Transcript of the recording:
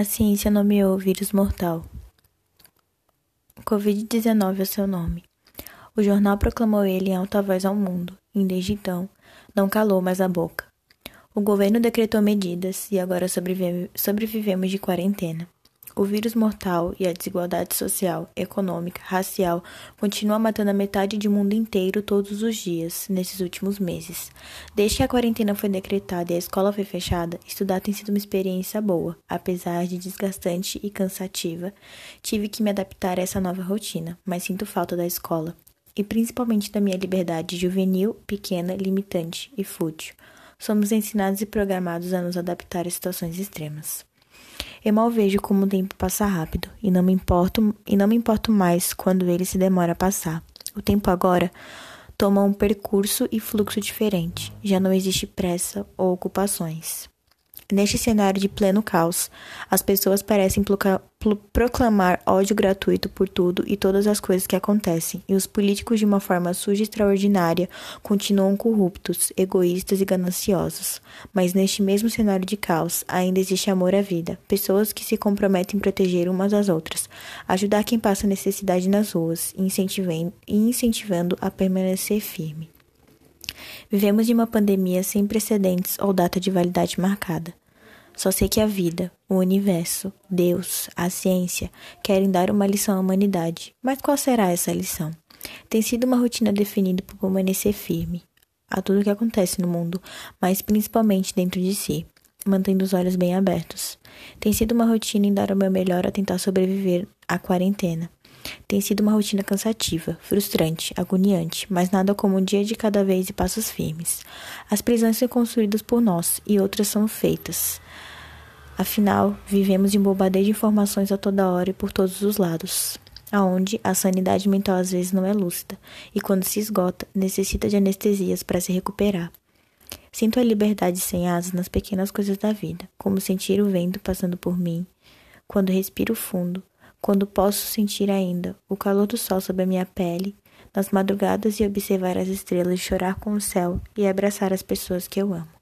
A ciência nomeou o vírus mortal. Covid-19 é seu nome. O jornal proclamou ele em alta voz ao mundo, e desde então não calou mais a boca. O governo decretou medidas e agora sobrevivemos de quarentena. O vírus mortal e a desigualdade social, econômica, racial continuam matando a metade do mundo inteiro todos os dias, nesses últimos meses. Desde que a quarentena foi decretada e a escola foi fechada, estudar tem sido uma experiência boa, apesar de desgastante e cansativa. Tive que me adaptar a essa nova rotina, mas sinto falta da escola. E principalmente da minha liberdade juvenil, pequena, limitante e fútil. Somos ensinados e programados a nos adaptar a situações extremas. Eu mal vejo como o tempo passa rápido e não me importo e não me importo mais quando ele se demora a passar. O tempo agora toma um percurso e fluxo diferente. Já não existe pressa ou ocupações. Neste cenário de pleno caos, as pessoas parecem proclamar ódio gratuito por tudo e todas as coisas que acontecem, e os políticos, de uma forma suja e extraordinária, continuam corruptos, egoístas e gananciosos. Mas neste mesmo cenário de caos, ainda existe amor à vida, pessoas que se comprometem em proteger umas às outras, ajudar quem passa necessidade nas ruas e incentivando a permanecer firme. Vivemos de uma pandemia sem precedentes ou data de validade marcada. Só sei que a vida, o universo, Deus, a ciência querem dar uma lição à humanidade. Mas qual será essa lição? Tem sido uma rotina definida por permanecer firme a tudo o que acontece no mundo, mas principalmente dentro de si, mantendo os olhos bem abertos. Tem sido uma rotina em dar o meu melhor a tentar sobreviver à quarentena. Tem sido uma rotina cansativa, frustrante, agoniante, mas nada como um dia de cada vez e passos firmes. As prisões são construídas por nós e outras são feitas. Afinal, vivemos em bombardeio de informações a toda hora e por todos os lados, aonde a sanidade mental às vezes não é lúcida e quando se esgota, necessita de anestesias para se recuperar. Sinto a liberdade sem asas nas pequenas coisas da vida, como sentir o vento passando por mim, quando respiro fundo, quando posso sentir ainda o calor do sol sobre a minha pele, nas madrugadas e observar as estrelas, chorar com o céu e abraçar as pessoas que eu amo.